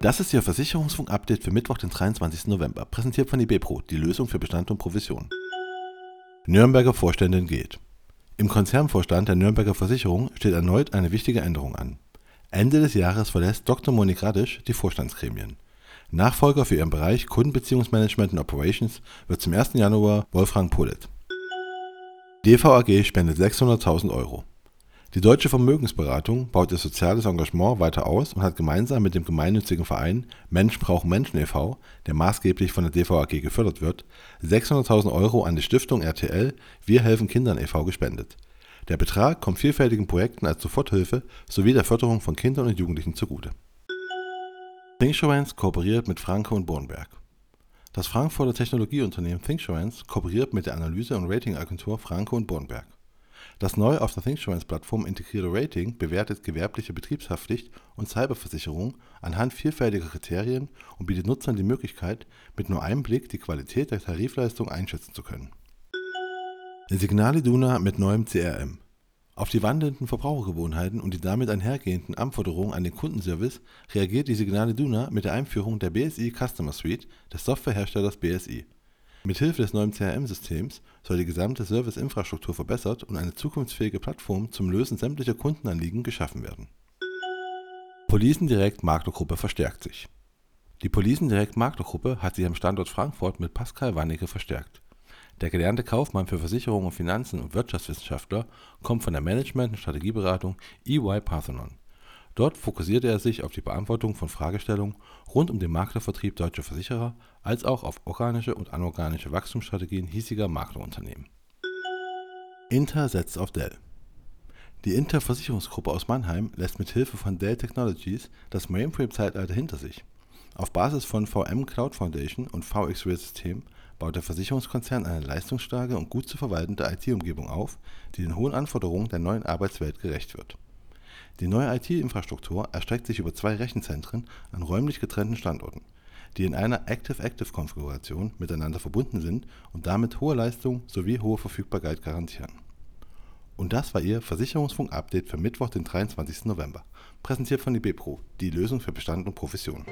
Das ist Ihr Versicherungsfunk-Update für Mittwoch, den 23. November, präsentiert von IBPRO, die Lösung für Bestand und Provision. Nürnberger Vorständin geht. Im Konzernvorstand der Nürnberger Versicherung steht erneut eine wichtige Änderung an. Ende des Jahres verlässt Dr. Monik Radisch die Vorstandsgremien. Nachfolger für ihren Bereich Kundenbeziehungsmanagement und Operations wird zum 1. Januar Wolfgang Pullet. DVAG spendet 600.000 Euro. Die Deutsche Vermögensberatung baut ihr soziales Engagement weiter aus und hat gemeinsam mit dem gemeinnützigen Verein Mensch braucht Menschen e.V., der maßgeblich von der DVAG gefördert wird, 600.000 Euro an die Stiftung RTL Wir helfen Kindern e.V. gespendet. Der Betrag kommt vielfältigen Projekten als Soforthilfe sowie der Förderung von Kindern und Jugendlichen zugute. ThinkSurance kooperiert mit Franke und Bornberg. Das Frankfurter Technologieunternehmen ThinkSurance kooperiert mit der Analyse- und Ratingagentur Franke und Bornberg. Das neu auf der ThinkSurance-Plattform integrierte Rating bewertet gewerbliche Betriebshaftpflicht und Cyberversicherung anhand vielfältiger Kriterien und bietet Nutzern die Möglichkeit, mit nur einem Blick die Qualität der Tarifleistung einschätzen zu können. Signal Iduna mit neuem CRM. Auf die wandelnden Verbrauchergewohnheiten und die damit einhergehenden Anforderungen an den Kundenservice reagiert die Signal Iduna mit der Einführung der BSI Customer Suite des Softwareherstellers BSI. Mithilfe des neuen CRM-Systems soll die gesamte Serviceinfrastruktur verbessert und eine zukunftsfähige Plattform zum Lösen sämtlicher Kundenanliegen geschaffen werden. Policen Direkt Maklergruppe verstärkt sich. Die Policen Direkt Maklergruppe hat sich am Standort Frankfurt mit Pascal Wannecke verstärkt. Der gelernte Kaufmann für Versicherungen, Finanzen und Wirtschaftswissenschaftler kommt von der Management- und Strategieberatung EY Parthenon. Dort fokussierte er sich auf die Beantwortung von Fragestellungen rund um den Maklervertrieb deutscher Versicherer als auch auf organische und anorganische Wachstumsstrategien hiesiger Maklerunternehmen. Inter setzt auf Dell. Die Inter Versicherungsgruppe aus Mannheim lässt mit Hilfe von Dell Technologies das Mainframe-Zeitalter hinter sich. Auf Basis von VM Cloud Foundation und VxRail System baut der Versicherungskonzern eine leistungsstarke und gut zu verwaltende IT-Umgebung auf, die den hohen Anforderungen der neuen Arbeitswelt gerecht wird die neue IT-Infrastruktur erstreckt sich über zwei Rechenzentren an räumlich getrennten Standorten, die in einer Active-Active-Konfiguration miteinander verbunden sind und damit hohe Leistung sowie hohe Verfügbarkeit garantieren. Und das war Ihr Versicherungsfunk-Update für Mittwoch, den 23. November, präsentiert von IBPRO, die Lösung für Bestand und Profession.